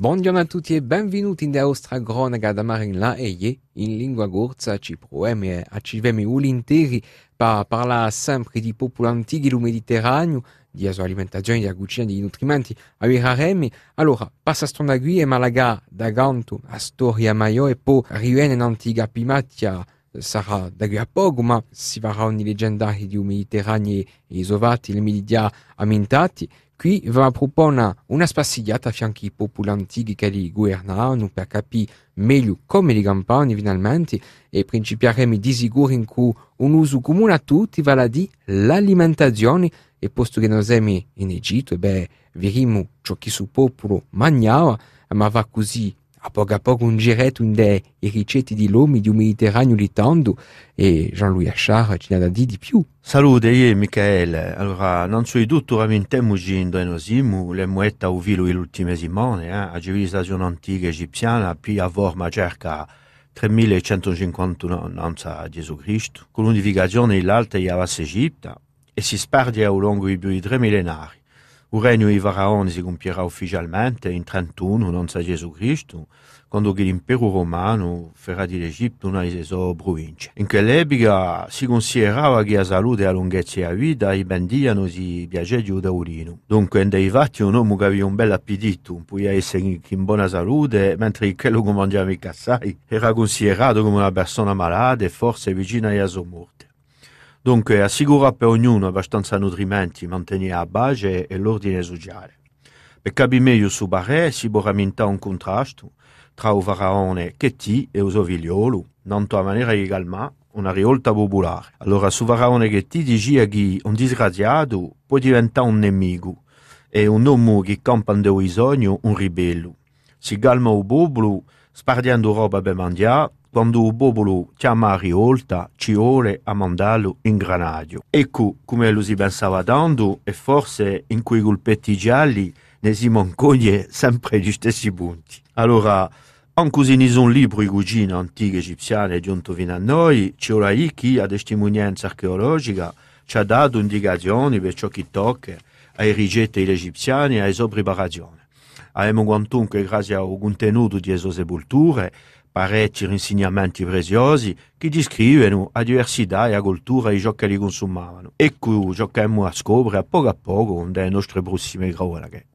Buongiorno a tutti e benvenuti in nostra cronaca da Marin La Eie. In lingua corsa ci proviamo e accivemo ulinteri per parlare sempre di popoli antichi del Mediterraneo, di alimentazione, della cucina, di nutrimenti, avverremo. Allora, passa stonda qui e Malaga da ganto a storia maggiore e poi riviene in antica Pimatia sarà da qui a poco, ma si farà ogni leggendario di Mediterraneo isovati, le media amintati. Qui va proporre una spassigliata a fianco ai popoli antichi che li governavano per capire meglio come li campani finalmente e principieremo di sicuro in cui un uso comune a tutti vale a dire l'alimentazione e posto che noi siamo in Egitto, beh, vedremo ciò che il popolo mangiava, ma va così a poco a poco un giretto in dei ricette di lomi di un Mediterraneo litando e Jean-Louis Achard ci ha da di più. Salute, io Michele. Allora, innanzitutto rammentiamo che noi siamo le muette au vilo le ultime settimane, eh? a civilizzazione antica egiziana, più a vorma circa 3150 anni a Gesù Cristo, con l'unificazione dell'Alta e Avas Egipta, e si sperde ao longo di più di tre millenari. O regno di Faraone si compierà ufficialmente in 31 non Gesù Cristo, quando l'impero romano farà di Egitto una delle sue province. In quell'epoca si considerava che la salute e la lunghezza della vita dipendiano di piacere da urino. Dunque, dei fatti un uomo che aveva un bel appetito, poteva essere in buona salute, mentre quello che mangiava i cassai era considerato come una persona malata e forse vicina alla sua morte. Dunque, assicura per ognuno abbastanza nutrimenti, mantenere la base e l'ordine sociale. Per capire meglio su barè si può rammentare un contrasto tra il faraone Chetti e il suo figliolo, tanto a maniera egalmente una rivolta popolare. Allora, su faraone Chetti diceva che un disgraziato può diventare un nemico e un uomo che campa in bisogno un ribello. Si calma il popolo spardiando roba per mangiare quando il popolo chiama a rivolta ci vuole a mandarlo in granaggio. Ecco come lo si pensava tanto e forse in quei colpetti gialli ne si mancoglie sempre gli stessi punti. Allora, anche se ne sono libri di cucina antiche egiziane giunto fino a noi, c'è ora chi a testimonianza archeologica ci ha dato indicazioni per ciò che tocca ai rigetti egiziani e alle sue preparazioni. Abbiamo quantunque, grazie al contenuto di queste sepolture, parecchi insegnamenti preziosi che descrivono la diversità e la cultura di ciò che li consumavano. Ciò che abbiamo a scoprire a poco a poco con le nostre prossime cronache.